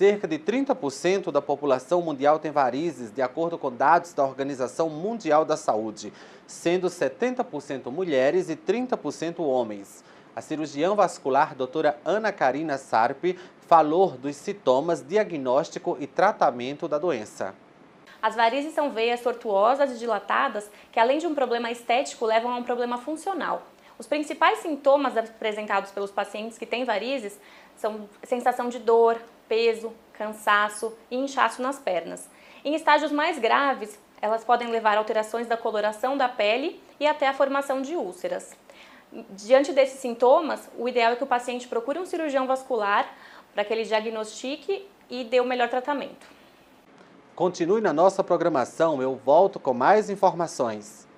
Cerca de 30% da população mundial tem varizes, de acordo com dados da Organização Mundial da Saúde, sendo 70% mulheres e 30% homens. A cirurgiã vascular doutora Ana Karina Sarpi falou dos sintomas, diagnóstico e tratamento da doença. As varizes são veias tortuosas e dilatadas que, além de um problema estético, levam a um problema funcional. Os principais sintomas apresentados pelos pacientes que têm varizes são sensação de dor, peso, cansaço e inchaço nas pernas. Em estágios mais graves, elas podem levar a alterações da coloração da pele e até a formação de úlceras. Diante desses sintomas, o ideal é que o paciente procure um cirurgião vascular para que ele diagnostique e dê o melhor tratamento. Continue na nossa programação, eu volto com mais informações.